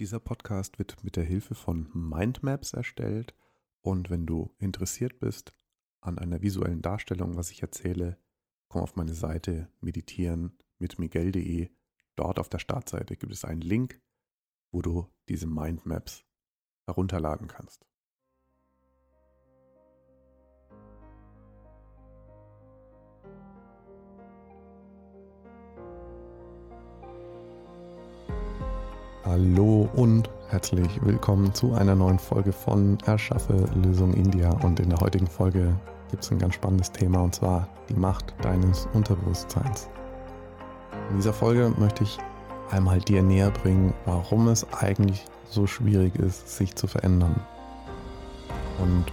Dieser Podcast wird mit der Hilfe von Mindmaps erstellt und wenn du interessiert bist an einer visuellen Darstellung, was ich erzähle, komm auf meine Seite meditieren mit miguel.de. Dort auf der Startseite gibt es einen Link, wo du diese Mindmaps herunterladen kannst. Hallo und herzlich willkommen zu einer neuen Folge von Erschaffe Lösung India. Und in der heutigen Folge gibt es ein ganz spannendes Thema und zwar die Macht deines Unterbewusstseins. In dieser Folge möchte ich einmal dir näher bringen, warum es eigentlich so schwierig ist, sich zu verändern. Und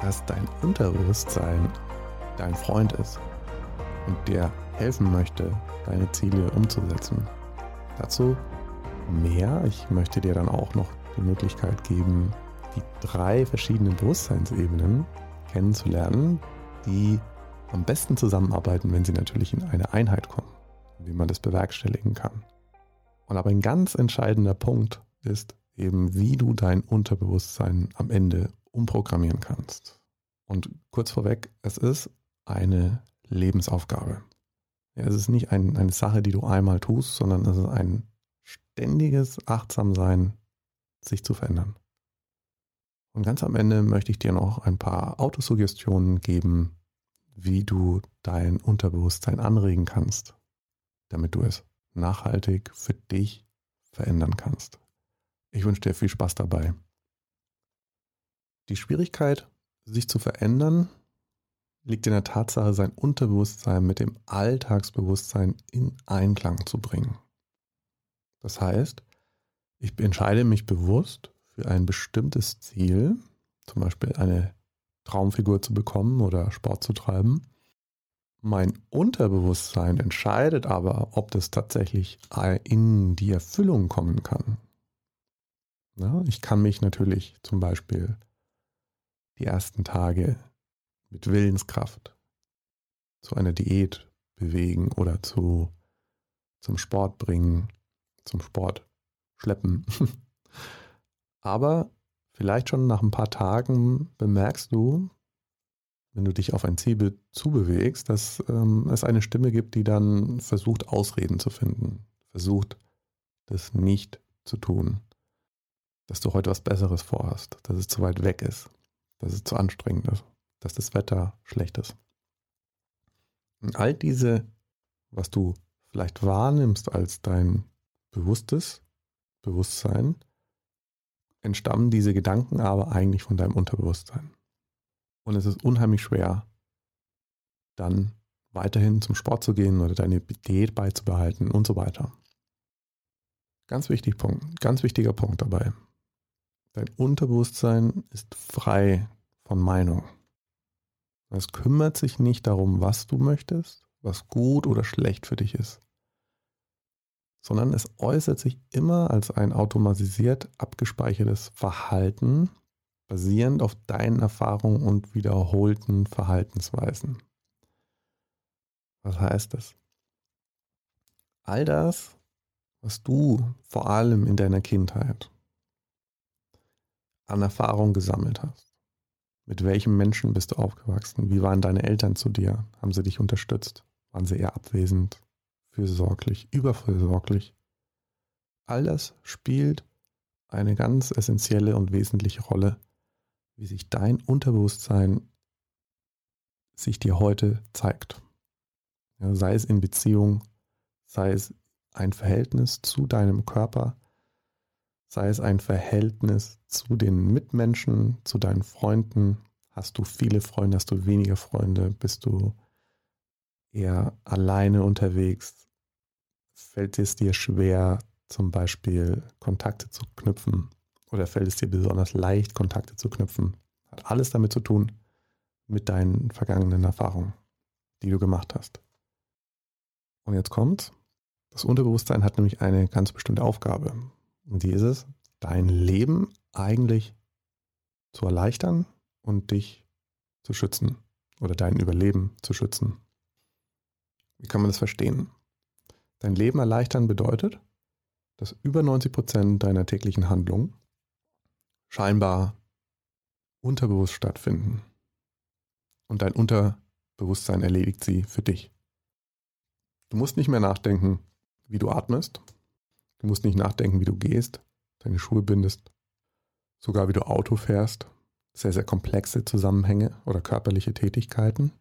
dass dein Unterbewusstsein dein Freund ist und dir helfen möchte, deine Ziele umzusetzen. Dazu mehr. Ich möchte dir dann auch noch die Möglichkeit geben, die drei verschiedenen Bewusstseinsebenen kennenzulernen, die am besten zusammenarbeiten, wenn sie natürlich in eine Einheit kommen, wie man das bewerkstelligen kann. Und aber ein ganz entscheidender Punkt ist eben, wie du dein Unterbewusstsein am Ende umprogrammieren kannst. Und kurz vorweg, es ist eine Lebensaufgabe. Ja, es ist nicht ein, eine Sache, die du einmal tust, sondern es ist ein ständiges Achtsamsein, sich zu verändern. Und ganz am Ende möchte ich dir noch ein paar Autosuggestionen geben, wie du dein Unterbewusstsein anregen kannst, damit du es nachhaltig für dich verändern kannst. Ich wünsche dir viel Spaß dabei. Die Schwierigkeit, sich zu verändern, liegt in der Tatsache, sein Unterbewusstsein mit dem Alltagsbewusstsein in Einklang zu bringen. Das heißt, ich entscheide mich bewusst für ein bestimmtes Ziel, zum Beispiel eine Traumfigur zu bekommen oder Sport zu treiben. Mein Unterbewusstsein entscheidet aber, ob das tatsächlich in die Erfüllung kommen kann. Ja, ich kann mich natürlich zum Beispiel die ersten Tage mit Willenskraft zu einer Diät bewegen oder zu, zum Sport bringen zum Sport schleppen. Aber vielleicht schon nach ein paar Tagen bemerkst du, wenn du dich auf ein Ziel zubewegst, dass ähm, es eine Stimme gibt, die dann versucht, Ausreden zu finden, versucht, das nicht zu tun, dass du heute was Besseres vorhast, dass es zu weit weg ist, dass es zu anstrengend ist, dass das Wetter schlecht ist. Und all diese, was du vielleicht wahrnimmst als dein bewusstes Bewusstsein, entstammen diese Gedanken aber eigentlich von deinem Unterbewusstsein. Und es ist unheimlich schwer, dann weiterhin zum Sport zu gehen oder deine Diät beizubehalten und so weiter. Ganz wichtig Punkt, ganz wichtiger Punkt dabei. Dein Unterbewusstsein ist frei von Meinung. Es kümmert sich nicht darum, was du möchtest, was gut oder schlecht für dich ist sondern es äußert sich immer als ein automatisiert abgespeichertes Verhalten, basierend auf deinen Erfahrungen und wiederholten Verhaltensweisen. Was heißt das? All das, was du vor allem in deiner Kindheit an Erfahrung gesammelt hast. Mit welchem Menschen bist du aufgewachsen? Wie waren deine Eltern zu dir? Haben sie dich unterstützt? Waren sie eher abwesend? Fürsorglich, überfürsorglich. All das spielt eine ganz essentielle und wesentliche Rolle, wie sich dein Unterbewusstsein sich dir heute zeigt. Ja, sei es in Beziehung, sei es ein Verhältnis zu deinem Körper, sei es ein Verhältnis zu den Mitmenschen, zu deinen Freunden. Hast du viele Freunde, hast du wenige Freunde, bist du eher alleine unterwegs, fällt es dir schwer, zum Beispiel Kontakte zu knüpfen? Oder fällt es dir besonders leicht, Kontakte zu knüpfen? Hat alles damit zu tun mit deinen vergangenen Erfahrungen, die du gemacht hast. Und jetzt kommt, das Unterbewusstsein hat nämlich eine ganz bestimmte Aufgabe. Und die ist es, dein Leben eigentlich zu erleichtern und dich zu schützen oder dein Überleben zu schützen. Wie kann man das verstehen? Dein Leben erleichtern bedeutet, dass über 90 Prozent deiner täglichen Handlungen scheinbar unterbewusst stattfinden. Und dein Unterbewusstsein erledigt sie für dich. Du musst nicht mehr nachdenken, wie du atmest. Du musst nicht nachdenken, wie du gehst, deine Schuhe bindest, sogar wie du Auto fährst. Sehr, sehr komplexe Zusammenhänge oder körperliche Tätigkeiten,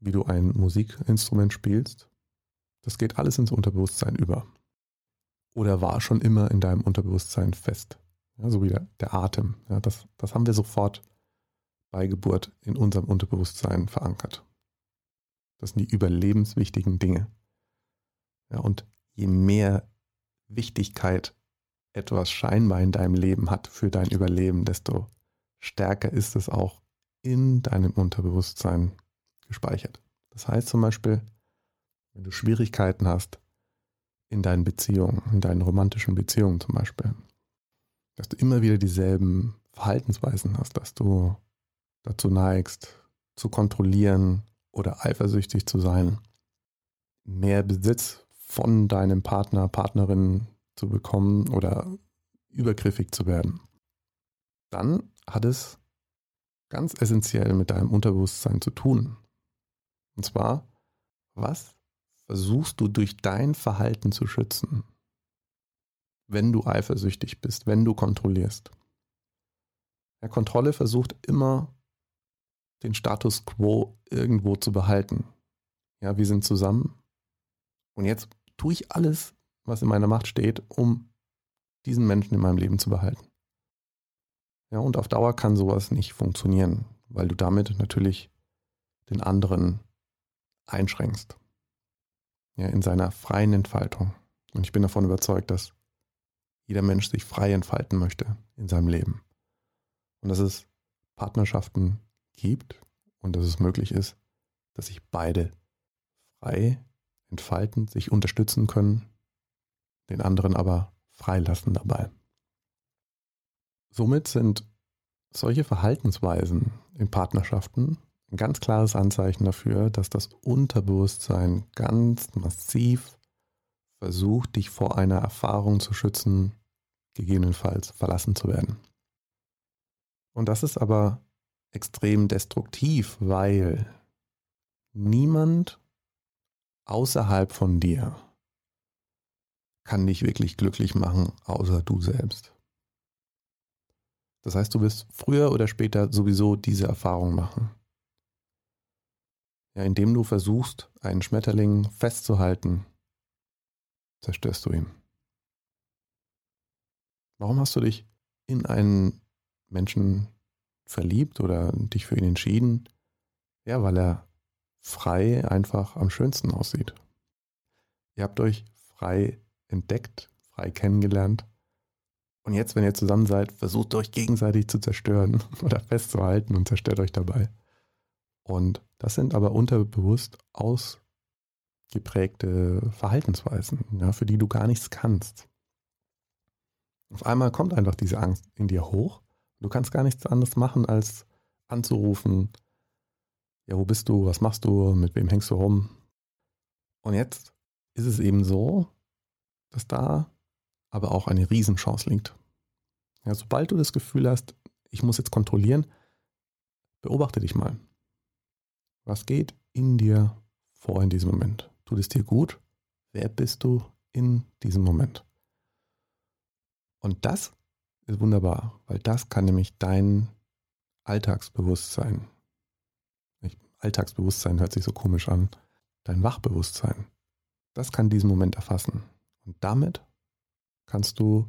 wie du ein Musikinstrument spielst. Das geht alles ins Unterbewusstsein über. Oder war schon immer in deinem Unterbewusstsein fest. Ja, so wie der, der Atem. Ja, das, das haben wir sofort bei Geburt in unserem Unterbewusstsein verankert. Das sind die überlebenswichtigen Dinge. Ja, und je mehr Wichtigkeit etwas scheinbar in deinem Leben hat für dein Überleben, desto stärker ist es auch in deinem Unterbewusstsein gespeichert. Das heißt zum Beispiel, wenn du Schwierigkeiten hast in deinen Beziehungen, in deinen romantischen Beziehungen zum Beispiel, dass du immer wieder dieselben Verhaltensweisen hast, dass du dazu neigst, zu kontrollieren oder eifersüchtig zu sein, mehr Besitz von deinem Partner, Partnerin zu bekommen oder übergriffig zu werden, dann hat es ganz essentiell mit deinem Unterbewusstsein zu tun. Und zwar, was versuchst du durch dein Verhalten zu schützen, wenn du eifersüchtig bist, wenn du kontrollierst? Ja, Kontrolle versucht immer den Status quo irgendwo zu behalten. Ja, wir sind zusammen. Und jetzt tue ich alles, was in meiner Macht steht, um diesen Menschen in meinem Leben zu behalten. Ja, und auf Dauer kann sowas nicht funktionieren, weil du damit natürlich den anderen einschränkst. Ja, in seiner freien Entfaltung. Und ich bin davon überzeugt, dass jeder Mensch sich frei entfalten möchte in seinem Leben. Und dass es Partnerschaften gibt und dass es möglich ist, dass sich beide frei entfalten, sich unterstützen können, den anderen aber freilassen dabei. Somit sind solche Verhaltensweisen in Partnerschaften ein ganz klares Anzeichen dafür, dass das Unterbewusstsein ganz massiv versucht, dich vor einer Erfahrung zu schützen, gegebenenfalls verlassen zu werden. Und das ist aber extrem destruktiv, weil niemand außerhalb von dir kann dich wirklich glücklich machen, außer du selbst. Das heißt, du wirst früher oder später sowieso diese Erfahrung machen. Ja, indem du versuchst, einen Schmetterling festzuhalten, zerstörst du ihn. Warum hast du dich in einen Menschen verliebt oder dich für ihn entschieden? Ja, weil er frei einfach am schönsten aussieht. Ihr habt euch frei entdeckt, frei kennengelernt. Und jetzt, wenn ihr zusammen seid, versucht euch gegenseitig zu zerstören oder festzuhalten und zerstört euch dabei. Und das sind aber unterbewusst ausgeprägte Verhaltensweisen, ja, für die du gar nichts kannst. Auf einmal kommt einfach diese Angst in dir hoch. Du kannst gar nichts anderes machen, als anzurufen, ja, wo bist du, was machst du, mit wem hängst du rum? Und jetzt ist es eben so, dass da aber auch eine Riesenchance liegt. Ja, sobald du das Gefühl hast, ich muss jetzt kontrollieren, beobachte dich mal. Was geht in dir vor in diesem Moment? Tut es dir gut? Wer bist du in diesem Moment? Und das ist wunderbar, weil das kann nämlich dein Alltagsbewusstsein Alltagsbewusstsein hört sich so komisch an, dein Wachbewusstsein, das kann diesen Moment erfassen. Und damit kannst du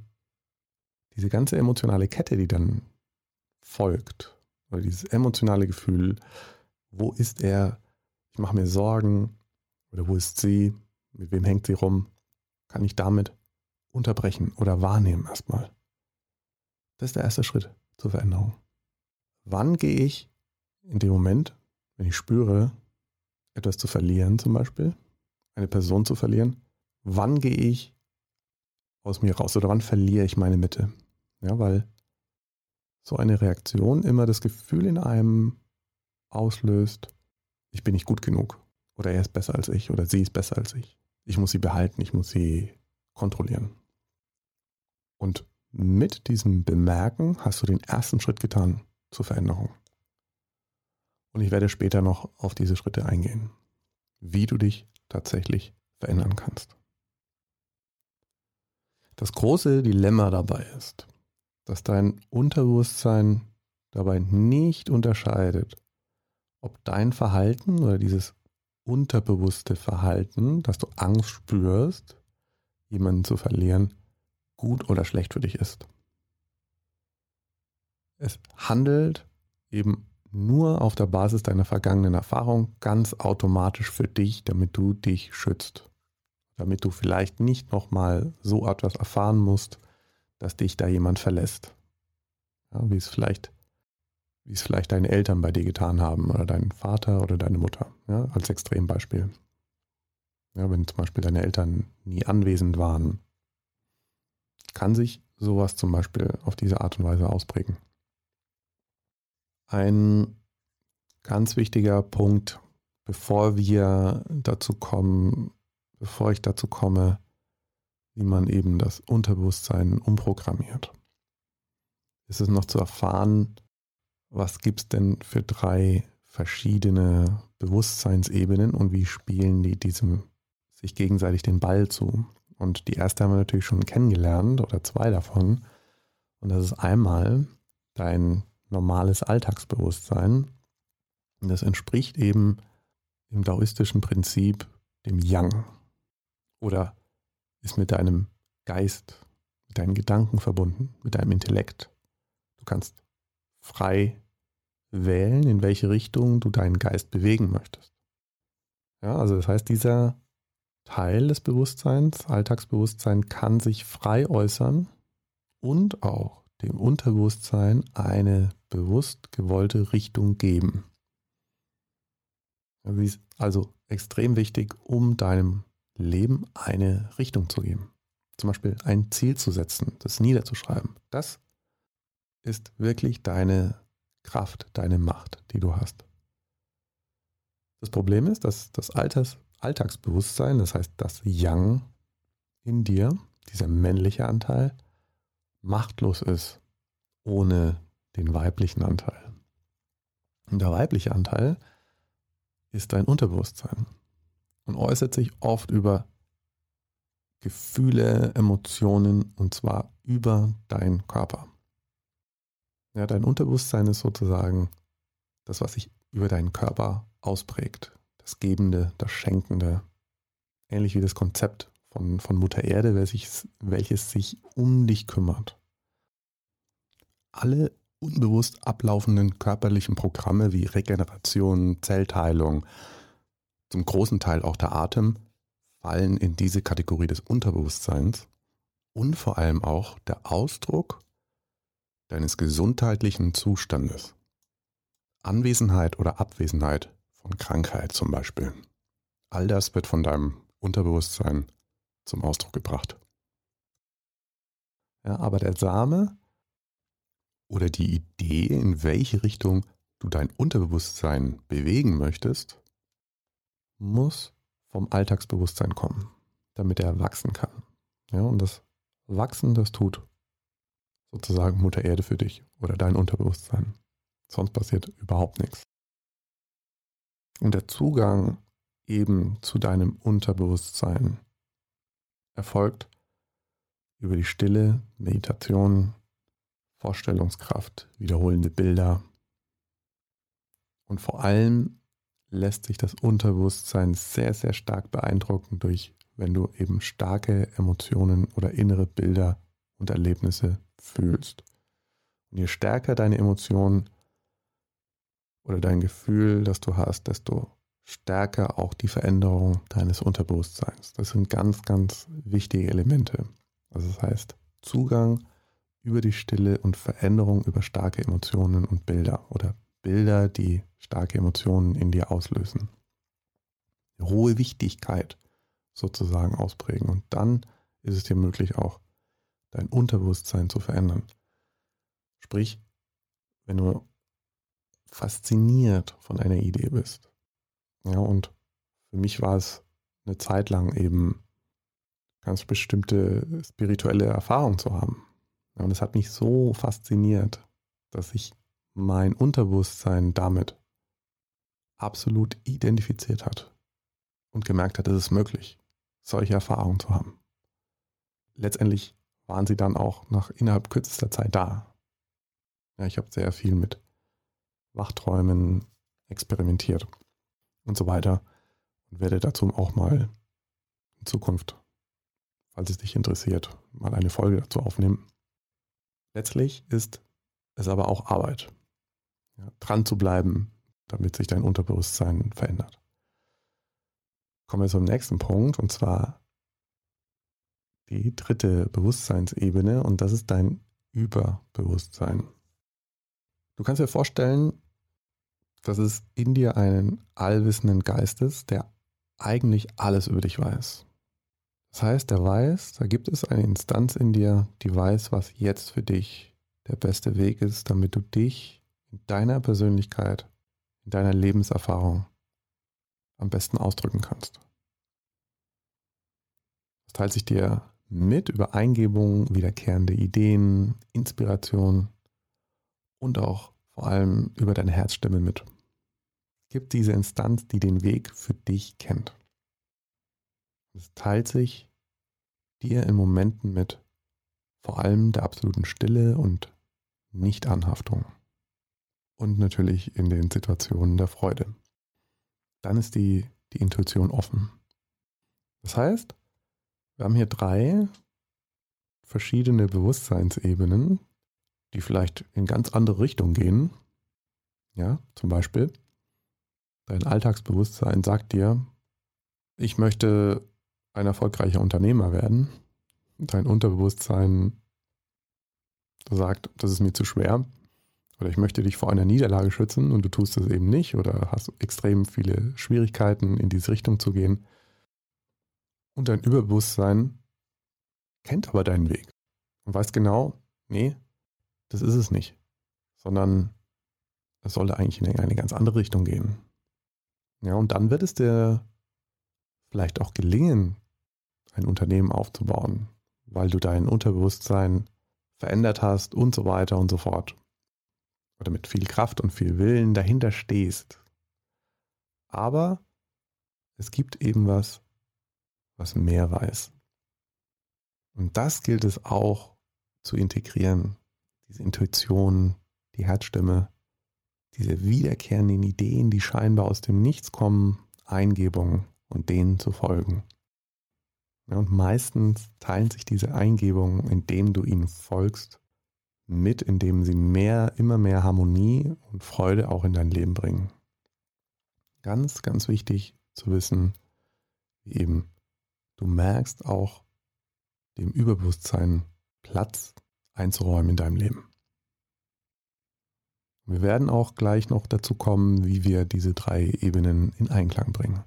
diese ganze emotionale Kette, die dann folgt, oder dieses emotionale Gefühl, wo ist er, ich mache mir Sorgen, oder wo ist sie, mit wem hängt sie rum, kann ich damit unterbrechen oder wahrnehmen erstmal. Das ist der erste Schritt zur Veränderung. Wann gehe ich in dem Moment, wenn ich spüre, etwas zu verlieren zum Beispiel, eine Person zu verlieren, wann gehe ich aus mir raus oder wann verliere ich meine Mitte? Ja, weil so eine Reaktion immer das Gefühl in einem auslöst, ich bin nicht gut genug oder er ist besser als ich oder sie ist besser als ich. Ich muss sie behalten, ich muss sie kontrollieren. Und mit diesem Bemerken hast du den ersten Schritt getan zur Veränderung. Und ich werde später noch auf diese Schritte eingehen, wie du dich tatsächlich verändern kannst. Das große Dilemma dabei ist, dass dein Unterbewusstsein dabei nicht unterscheidet, ob dein Verhalten oder dieses unterbewusste Verhalten, dass du Angst spürst, jemanden zu verlieren, gut oder schlecht für dich ist. Es handelt eben nur auf der Basis deiner vergangenen Erfahrung ganz automatisch für dich, damit du dich schützt. Damit du vielleicht nicht nochmal so etwas erfahren musst, dass dich da jemand verlässt. Ja, wie es vielleicht, wie es vielleicht deine Eltern bei dir getan haben oder dein Vater oder deine Mutter, ja, als Extrembeispiel. Ja, wenn zum Beispiel deine Eltern nie anwesend waren, kann sich sowas zum Beispiel auf diese Art und Weise ausprägen. Ein ganz wichtiger Punkt, bevor wir dazu kommen, bevor ich dazu komme, wie man eben das Unterbewusstsein umprogrammiert, ist es noch zu erfahren, was gibt es denn für drei verschiedene Bewusstseinsebenen und wie spielen die diesem sich gegenseitig den Ball zu. Und die erste haben wir natürlich schon kennengelernt oder zwei davon. Und das ist einmal dein normales Alltagsbewusstsein. Und das entspricht eben im daoistischen Prinzip dem Yang. Oder ist mit deinem Geist, mit deinen Gedanken verbunden, mit deinem Intellekt. Du kannst frei wählen, in welche Richtung du deinen Geist bewegen möchtest. Ja, also das heißt, dieser Teil des Bewusstseins, Alltagsbewusstsein, kann sich frei äußern und auch dem Unterbewusstsein eine bewusst gewollte Richtung geben. Sie ist also extrem wichtig, um deinem Leben eine Richtung zu geben. Zum Beispiel ein Ziel zu setzen, das niederzuschreiben. Das ist wirklich deine Kraft, deine Macht, die du hast. Das Problem ist, dass das Alters, Alltagsbewusstsein, das heißt das Yang in dir, dieser männliche Anteil, machtlos ist ohne den weiblichen Anteil. Und der weibliche Anteil ist dein Unterbewusstsein und äußert sich oft über Gefühle, Emotionen und zwar über deinen Körper. Ja, dein Unterbewusstsein ist sozusagen das, was sich über deinen Körper ausprägt. Das Gebende, das Schenkende. Ähnlich wie das Konzept von, von Mutter Erde, welches, welches sich um dich kümmert. Alle unbewusst ablaufenden körperlichen Programme wie Regeneration, Zellteilung, zum großen Teil auch der Atem, fallen in diese Kategorie des Unterbewusstseins und vor allem auch der Ausdruck deines gesundheitlichen Zustandes. Anwesenheit oder Abwesenheit von Krankheit zum Beispiel. All das wird von deinem Unterbewusstsein zum Ausdruck gebracht. Ja, aber der Same oder die Idee, in welche Richtung du dein Unterbewusstsein bewegen möchtest, muss vom Alltagsbewusstsein kommen, damit er wachsen kann. Ja, und das Wachsen, das tut sozusagen Mutter Erde für dich oder dein Unterbewusstsein. Sonst passiert überhaupt nichts. Und der Zugang eben zu deinem Unterbewusstsein erfolgt über die Stille, Meditation, Vorstellungskraft, wiederholende Bilder. Und vor allem lässt sich das Unterbewusstsein sehr, sehr stark beeindrucken durch, wenn du eben starke Emotionen oder innere Bilder und Erlebnisse fühlst. Und je stärker deine Emotionen oder dein Gefühl, das du hast, desto stärker auch die Veränderung deines Unterbewusstseins. Das sind ganz, ganz wichtige Elemente. Also das heißt, Zugang über die Stille und Veränderung über starke Emotionen und Bilder oder Bilder, die starke Emotionen in dir auslösen. Hohe Wichtigkeit sozusagen ausprägen und dann ist es dir möglich auch dein Unterbewusstsein zu verändern. Sprich, wenn du fasziniert von einer Idee bist. Ja, und für mich war es eine Zeit lang eben ganz bestimmte spirituelle Erfahrungen zu haben. Und es hat mich so fasziniert, dass sich mein Unterbewusstsein damit absolut identifiziert hat und gemerkt hat, es ist möglich, solche Erfahrungen zu haben. Letztendlich waren sie dann auch nach innerhalb kürzester Zeit da. Ja, ich habe sehr viel mit Wachträumen experimentiert und so weiter und werde dazu auch mal in Zukunft, falls es dich interessiert, mal eine Folge dazu aufnehmen. Letztlich ist es aber auch Arbeit, ja, dran zu bleiben, damit sich dein Unterbewusstsein verändert. Kommen wir zum nächsten Punkt und zwar die dritte Bewusstseinsebene und das ist dein Überbewusstsein. Du kannst dir vorstellen, dass es in dir einen allwissenden Geist ist, der eigentlich alles über dich weiß. Das heißt, der weiß, da gibt es eine Instanz in dir, die weiß, was jetzt für dich der beste Weg ist, damit du dich in deiner Persönlichkeit, in deiner Lebenserfahrung am besten ausdrücken kannst. Das teilt sich dir mit über Eingebungen, wiederkehrende Ideen, Inspiration und auch vor allem über deine Herzstimme mit. Es gibt diese Instanz, die den Weg für dich kennt. Es teilt sich dir in Momenten mit, vor allem der absoluten Stille und Nichtanhaftung. Und natürlich in den Situationen der Freude. Dann ist die, die Intuition offen. Das heißt, wir haben hier drei verschiedene Bewusstseinsebenen, die vielleicht in ganz andere Richtungen gehen. Ja, zum Beispiel, dein Alltagsbewusstsein sagt dir, ich möchte ein erfolgreicher Unternehmer werden. Dein Unterbewusstsein sagt, das ist mir zu schwer. Oder ich möchte dich vor einer Niederlage schützen und du tust es eben nicht oder hast extrem viele Schwierigkeiten, in diese Richtung zu gehen. Und dein Überbewusstsein kennt aber deinen Weg und weiß genau, nee, das ist es nicht, sondern es sollte eigentlich in eine ganz andere Richtung gehen. Ja, und dann wird es dir vielleicht auch gelingen, ein Unternehmen aufzubauen, weil du dein Unterbewusstsein verändert hast und so weiter und so fort. Oder mit viel Kraft und viel Willen dahinter stehst. Aber es gibt eben was, was mehr weiß. Und das gilt es auch zu integrieren. Diese Intuition, die Herzstimme, diese wiederkehrenden Ideen, die scheinbar aus dem Nichts kommen, Eingebungen und denen zu folgen. und meistens teilen sich diese Eingebungen, indem du ihnen folgst, mit, indem sie mehr, immer mehr Harmonie und Freude auch in dein Leben bringen. Ganz, ganz wichtig zu wissen, wie eben Du merkst auch dem Überbewusstsein Platz einzuräumen in deinem Leben. Wir werden auch gleich noch dazu kommen, wie wir diese drei Ebenen in Einklang bringen.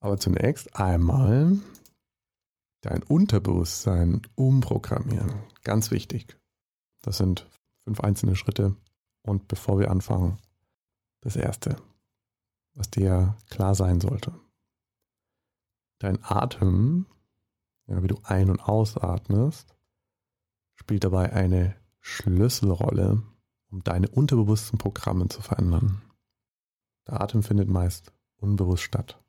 Aber zunächst einmal dein Unterbewusstsein umprogrammieren. Ganz wichtig. Das sind fünf einzelne Schritte. Und bevor wir anfangen, das Erste, was dir klar sein sollte. Dein Atem, ja, wie du ein- und ausatmest, spielt dabei eine Schlüsselrolle, um deine unterbewussten Programme zu verändern. Der Atem findet meist unbewusst statt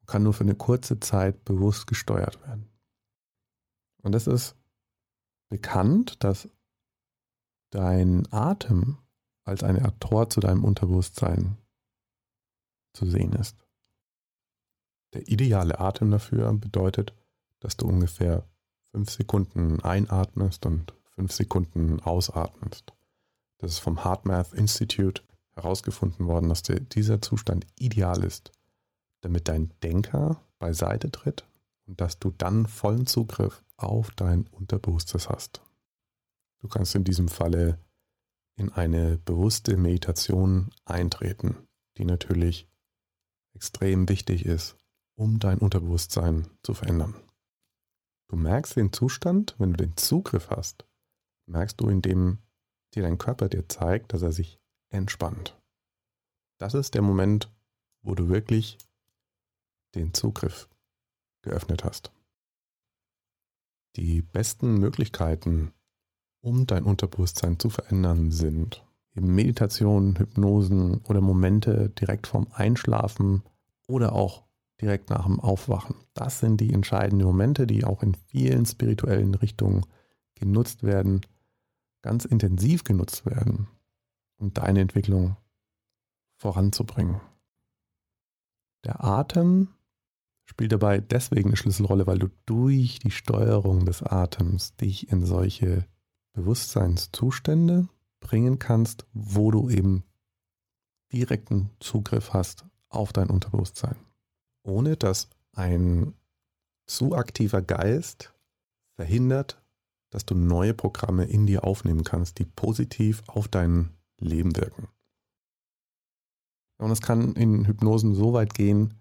und kann nur für eine kurze Zeit bewusst gesteuert werden. Und es ist bekannt, dass dein Atem als eine Art Tor zu deinem Unterbewusstsein zu sehen ist. Der ideale Atem dafür bedeutet, dass du ungefähr fünf Sekunden einatmest und fünf Sekunden ausatmest. Das ist vom HeartMath Institute herausgefunden worden, dass der, dieser Zustand ideal ist, damit dein Denker beiseite tritt und dass du dann vollen Zugriff auf dein Unterbewusstes hast. Du kannst in diesem Falle in eine bewusste Meditation eintreten, die natürlich extrem wichtig ist, um dein Unterbewusstsein zu verändern. Du merkst den Zustand, wenn du den Zugriff hast, merkst du, indem dir dein Körper dir zeigt, dass er sich entspannt. Das ist der Moment, wo du wirklich den Zugriff geöffnet hast. Die besten Möglichkeiten, um dein Unterbewusstsein zu verändern, sind eben Meditationen, Hypnosen oder Momente direkt vorm Einschlafen oder auch direkt nach dem Aufwachen. Das sind die entscheidenden Momente, die auch in vielen spirituellen Richtungen genutzt werden, ganz intensiv genutzt werden, um deine Entwicklung voranzubringen. Der Atem spielt dabei deswegen eine Schlüsselrolle, weil du durch die Steuerung des Atems dich in solche Bewusstseinszustände bringen kannst, wo du eben direkten Zugriff hast auf dein Unterbewusstsein. Ohne dass ein zu aktiver Geist verhindert, dass du neue Programme in dir aufnehmen kannst, die positiv auf dein Leben wirken. Und es kann in Hypnosen so weit gehen,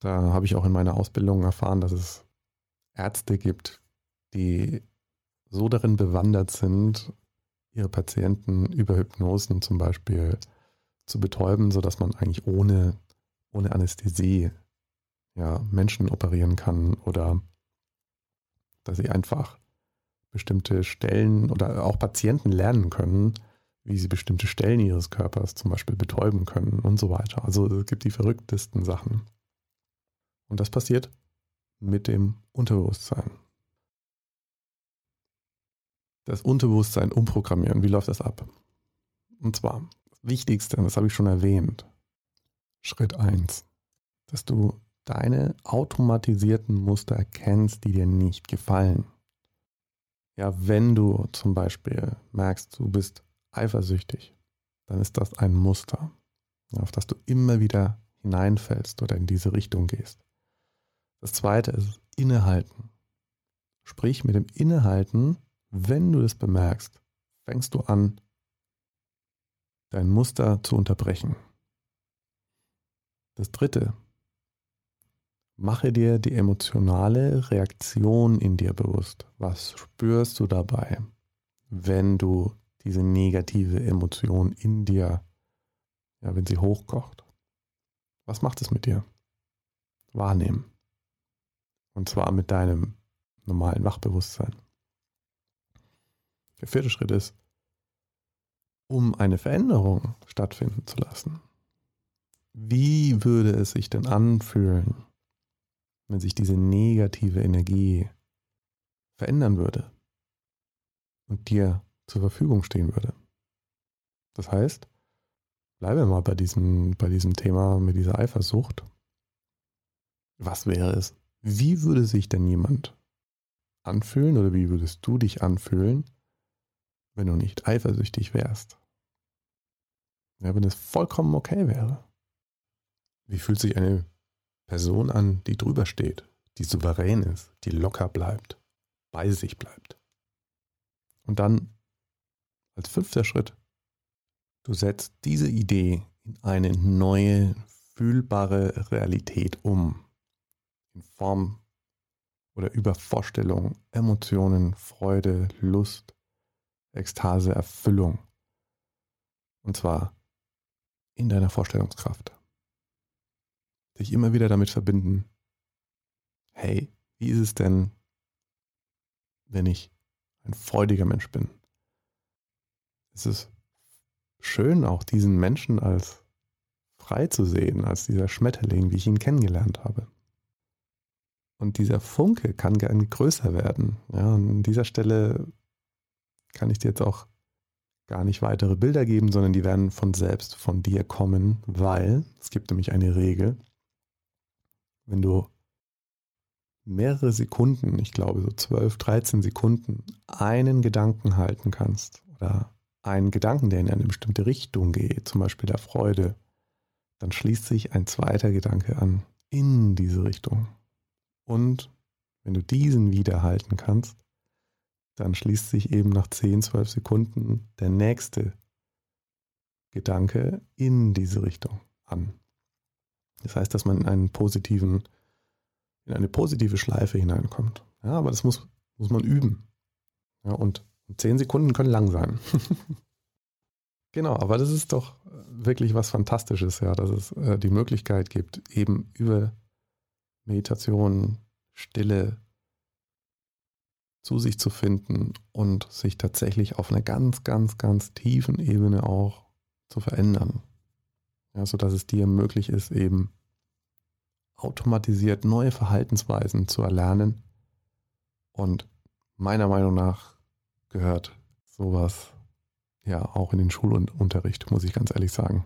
da habe ich auch in meiner Ausbildung erfahren, dass es Ärzte gibt, die so darin bewandert sind, ihre Patienten über Hypnosen zum Beispiel zu betäuben, sodass man eigentlich ohne, ohne Anästhesie ja, Menschen operieren kann oder dass sie einfach bestimmte Stellen oder auch Patienten lernen können, wie sie bestimmte Stellen ihres Körpers zum Beispiel betäuben können und so weiter. Also es gibt die verrücktesten Sachen. Und das passiert mit dem Unterbewusstsein. Das Unterbewusstsein umprogrammieren, wie läuft das ab? Und zwar, das Wichtigste, das habe ich schon erwähnt, Schritt 1, dass du deine automatisierten Muster erkennst, die dir nicht gefallen. Ja, wenn du zum Beispiel merkst, du bist eifersüchtig, dann ist das ein Muster, auf das du immer wieder hineinfällst oder in diese Richtung gehst. Das zweite ist innehalten. Sprich, mit dem Innehalten, wenn du das bemerkst, fängst du an, dein Muster zu unterbrechen. Das dritte, mache dir die emotionale Reaktion in dir bewusst. Was spürst du dabei, wenn du diese negative Emotion in dir, ja, wenn sie hochkocht. Was macht es mit dir? Wahrnehmen. Und zwar mit deinem normalen Wachbewusstsein. Der vierte Schritt ist, um eine Veränderung stattfinden zu lassen. Wie würde es sich denn anfühlen, wenn sich diese negative Energie verändern würde und dir zur Verfügung stehen würde. Das heißt, bleiben wir mal bei diesem, bei diesem Thema mit dieser Eifersucht. Was wäre es? Wie würde sich denn jemand anfühlen oder wie würdest du dich anfühlen, wenn du nicht eifersüchtig wärst? Ja, wenn es vollkommen okay wäre. Wie fühlt sich eine Person an, die drüber steht, die souverän ist, die locker bleibt, bei sich bleibt? Und dann als fünfter Schritt, du setzt diese Idee in eine neue, fühlbare Realität um. In Form oder über Vorstellung, Emotionen, Freude, Lust, Ekstase, Erfüllung. Und zwar in deiner Vorstellungskraft. Dich immer wieder damit verbinden, hey, wie ist es denn, wenn ich ein freudiger Mensch bin? es ist schön, auch diesen Menschen als frei zu sehen, als dieser Schmetterling, wie ich ihn kennengelernt habe. Und dieser Funke kann gerne größer werden. Ja, und an dieser Stelle kann ich dir jetzt auch gar nicht weitere Bilder geben, sondern die werden von selbst von dir kommen, weil es gibt nämlich eine Regel, wenn du mehrere Sekunden, ich glaube so 12, 13 Sekunden, einen Gedanken halten kannst oder einen Gedanken, der in eine bestimmte Richtung geht, zum Beispiel der Freude, dann schließt sich ein zweiter Gedanke an in diese Richtung. Und wenn du diesen wieder halten kannst, dann schließt sich eben nach 10, 12 Sekunden der nächste Gedanke in diese Richtung an. Das heißt, dass man in einen positiven, in eine positive Schleife hineinkommt. Ja, aber das muss, muss man üben. Ja, und zehn Sekunden können lang sein. genau, aber das ist doch wirklich was Fantastisches, ja, dass es äh, die Möglichkeit gibt, eben über Meditation, Stille zu sich zu finden und sich tatsächlich auf einer ganz, ganz, ganz tiefen Ebene auch zu verändern. Ja, sodass es dir möglich ist, eben automatisiert neue Verhaltensweisen zu erlernen. Und meiner Meinung nach gehört sowas ja auch in den Schulunterricht, muss ich ganz ehrlich sagen.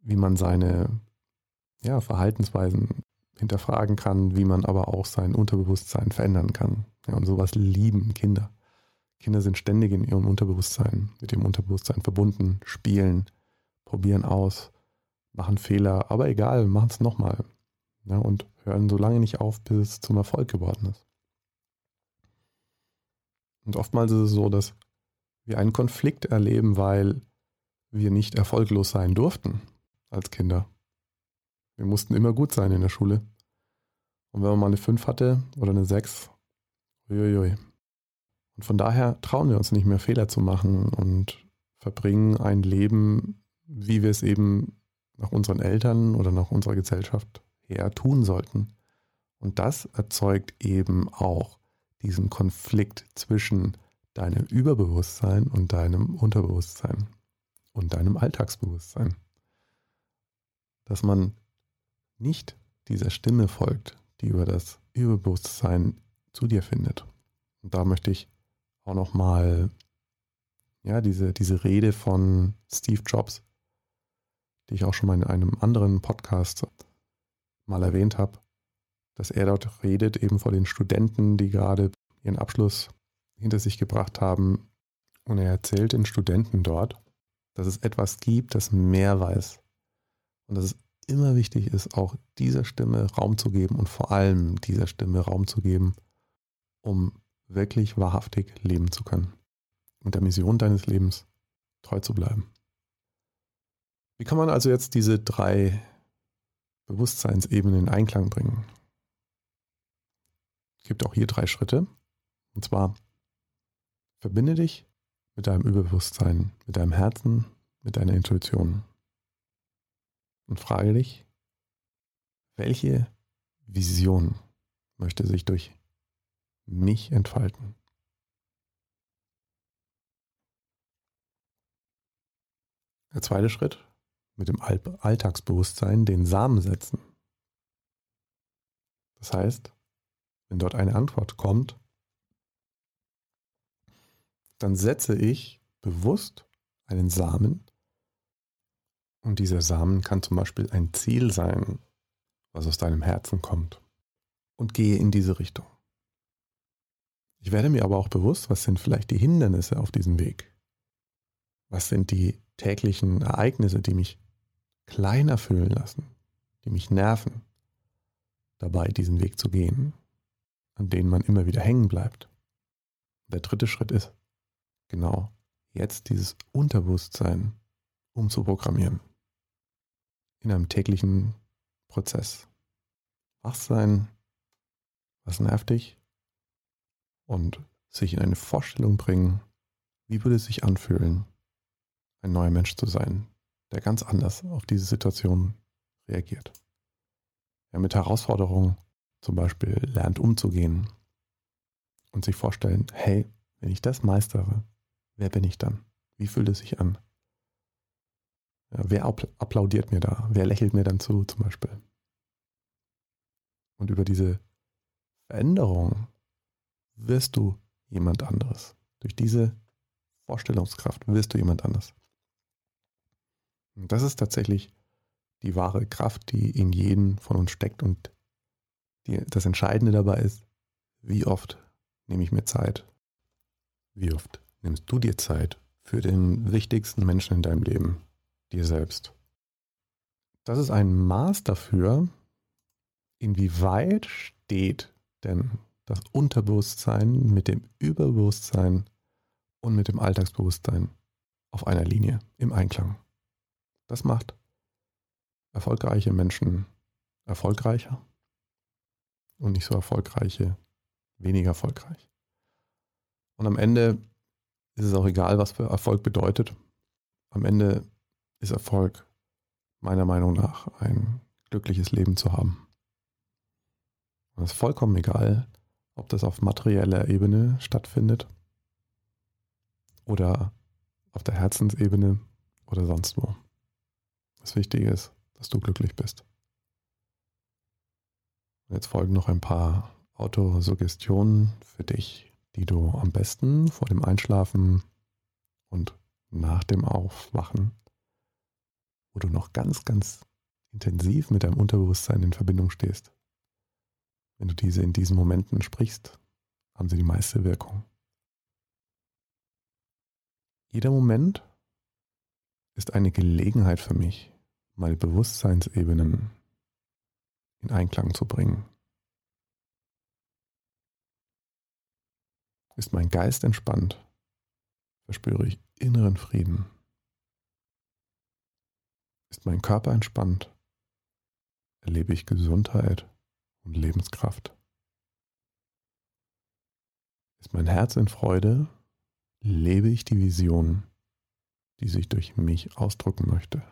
Wie man seine ja, Verhaltensweisen hinterfragen kann, wie man aber auch sein Unterbewusstsein verändern kann. Ja, und sowas lieben Kinder. Kinder sind ständig in ihrem Unterbewusstsein, mit dem Unterbewusstsein verbunden, spielen, probieren aus, machen Fehler, aber egal, machen es nochmal. Ja, und hören so lange nicht auf, bis es zum Erfolg geworden ist. Und oftmals ist es so, dass wir einen Konflikt erleben, weil wir nicht erfolglos sein durften als Kinder. Wir mussten immer gut sein in der Schule. Und wenn man mal eine 5 hatte oder eine 6, uiuiui. Und von daher trauen wir uns nicht mehr Fehler zu machen und verbringen ein Leben, wie wir es eben nach unseren Eltern oder nach unserer Gesellschaft her tun sollten. Und das erzeugt eben auch diesen Konflikt zwischen deinem Überbewusstsein und deinem Unterbewusstsein und deinem Alltagsbewusstsein. Dass man nicht dieser Stimme folgt, die über das Überbewusstsein zu dir findet. Und da möchte ich auch nochmal ja, diese, diese Rede von Steve Jobs, die ich auch schon mal in einem anderen Podcast mal erwähnt habe, dass er dort redet, eben vor den Studenten, die gerade ihren Abschluss hinter sich gebracht haben. Und er erzählt den Studenten dort, dass es etwas gibt, das mehr weiß. Und dass es immer wichtig ist, auch dieser Stimme Raum zu geben und vor allem dieser Stimme Raum zu geben, um wirklich wahrhaftig leben zu können und der Mission deines Lebens treu zu bleiben. Wie kann man also jetzt diese drei Bewusstseinsebenen in Einklang bringen? Es gibt auch hier drei Schritte. Und zwar verbinde dich mit deinem Überbewusstsein, mit deinem Herzen, mit deiner Intuition und frage dich, welche Vision möchte sich durch mich entfalten? Der zweite Schritt, mit dem Alltagsbewusstsein den Samen setzen. Das heißt, wenn dort eine Antwort kommt, dann setze ich bewusst einen Samen und dieser Samen kann zum Beispiel ein Ziel sein, was aus deinem Herzen kommt. Und gehe in diese Richtung. Ich werde mir aber auch bewusst, was sind vielleicht die Hindernisse auf diesem Weg? Was sind die täglichen Ereignisse, die mich kleiner fühlen lassen, die mich nerven, dabei diesen Weg zu gehen, an denen man immer wieder hängen bleibt? Der dritte Schritt ist, genau jetzt dieses Unterbewusstsein umzuprogrammieren in einem täglichen Prozess. Wach sein, was nervt dich und sich in eine Vorstellung bringen, wie würde es sich anfühlen, ein neuer Mensch zu sein, der ganz anders auf diese Situation reagiert. Der mit Herausforderungen zum Beispiel lernt umzugehen und sich vorstellen, hey, wenn ich das meistere, wer bin ich dann? Wie fühlt es sich an? Ja, wer applaudiert mir da? Wer lächelt mir dann zu zum Beispiel? Und über diese Veränderung wirst du jemand anderes. Durch diese Vorstellungskraft wirst du jemand anderes. Und das ist tatsächlich die wahre Kraft, die in jedem von uns steckt. Und die, das Entscheidende dabei ist, wie oft nehme ich mir Zeit? Wie oft nimmst du dir Zeit für den wichtigsten Menschen in deinem Leben? dir selbst. Das ist ein Maß dafür, inwieweit steht denn das Unterbewusstsein mit dem Überbewusstsein und mit dem Alltagsbewusstsein auf einer Linie im Einklang. Das macht erfolgreiche Menschen erfolgreicher und nicht so erfolgreiche weniger erfolgreich. Und am Ende ist es auch egal, was für Erfolg bedeutet. Am Ende ist Erfolg meiner Meinung nach ein glückliches Leben zu haben. Und es ist vollkommen egal, ob das auf materieller Ebene stattfindet oder auf der Herzensebene oder sonst wo. Das Wichtige ist, dass du glücklich bist. Jetzt folgen noch ein paar Autosuggestionen für dich, die du am besten vor dem Einschlafen und nach dem Aufwachen, wo du noch ganz, ganz intensiv mit deinem Unterbewusstsein in Verbindung stehst. Wenn du diese in diesen Momenten sprichst, haben sie die meiste Wirkung. Jeder Moment ist eine Gelegenheit für mich, meine Bewusstseinsebenen in Einklang zu bringen. Ist mein Geist entspannt, verspüre ich inneren Frieden. Ist mein Körper entspannt, erlebe ich Gesundheit und Lebenskraft. Ist mein Herz in Freude, lebe ich die Vision, die sich durch mich ausdrücken möchte.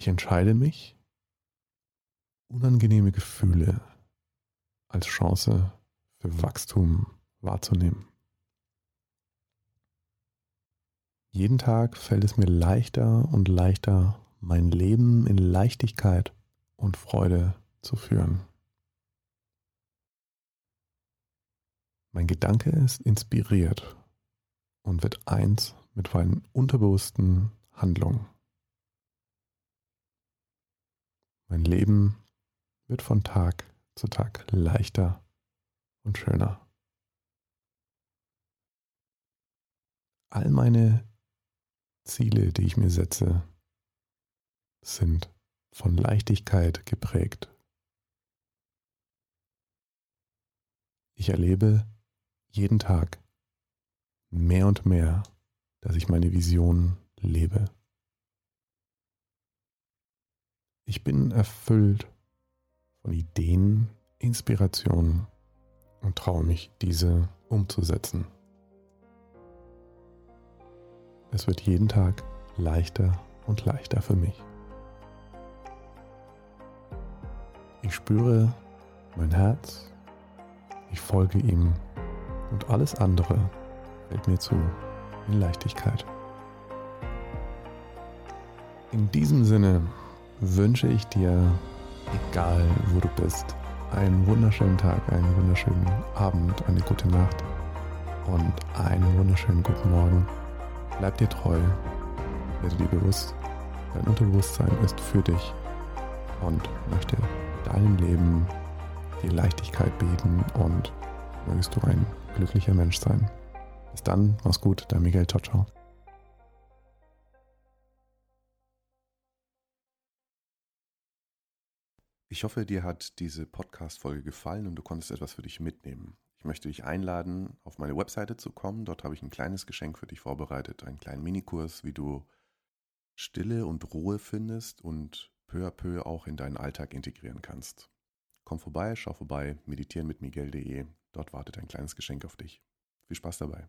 Ich entscheide mich, unangenehme Gefühle als Chance für Wachstum wahrzunehmen. Jeden Tag fällt es mir leichter und leichter, mein Leben in Leichtigkeit und Freude zu führen. Mein Gedanke ist inspiriert und wird eins mit meinen unterbewussten Handlungen. Mein Leben wird von Tag zu Tag leichter und schöner. All meine Ziele, die ich mir setze, sind von Leichtigkeit geprägt. Ich erlebe jeden Tag mehr und mehr, dass ich meine Vision lebe. Ich bin erfüllt von Ideen, Inspirationen und traue mich, diese umzusetzen. Es wird jeden Tag leichter und leichter für mich. Ich spüre mein Herz, ich folge ihm und alles andere fällt mir zu in Leichtigkeit. In diesem Sinne wünsche ich dir, egal wo du bist, einen wunderschönen Tag, einen wunderschönen Abend, eine gute Nacht und einen wunderschönen guten Morgen. Bleib dir treu, werde dir bewusst, dein Unterbewusstsein ist für dich und möchte deinem Leben die Leichtigkeit bieten und mögest du ein glücklicher Mensch sein. Bis dann, mach's gut, dein Miguel, ciao, ciao. Ich hoffe, dir hat diese Podcast-Folge gefallen und du konntest etwas für dich mitnehmen. Ich möchte dich einladen, auf meine Webseite zu kommen. Dort habe ich ein kleines Geschenk für dich vorbereitet, einen kleinen Minikurs, wie du Stille und Ruhe findest und peu à peu auch in deinen Alltag integrieren kannst. Komm vorbei, schau vorbei, meditieren mit Miguel.de. Dort wartet ein kleines Geschenk auf dich. Viel Spaß dabei.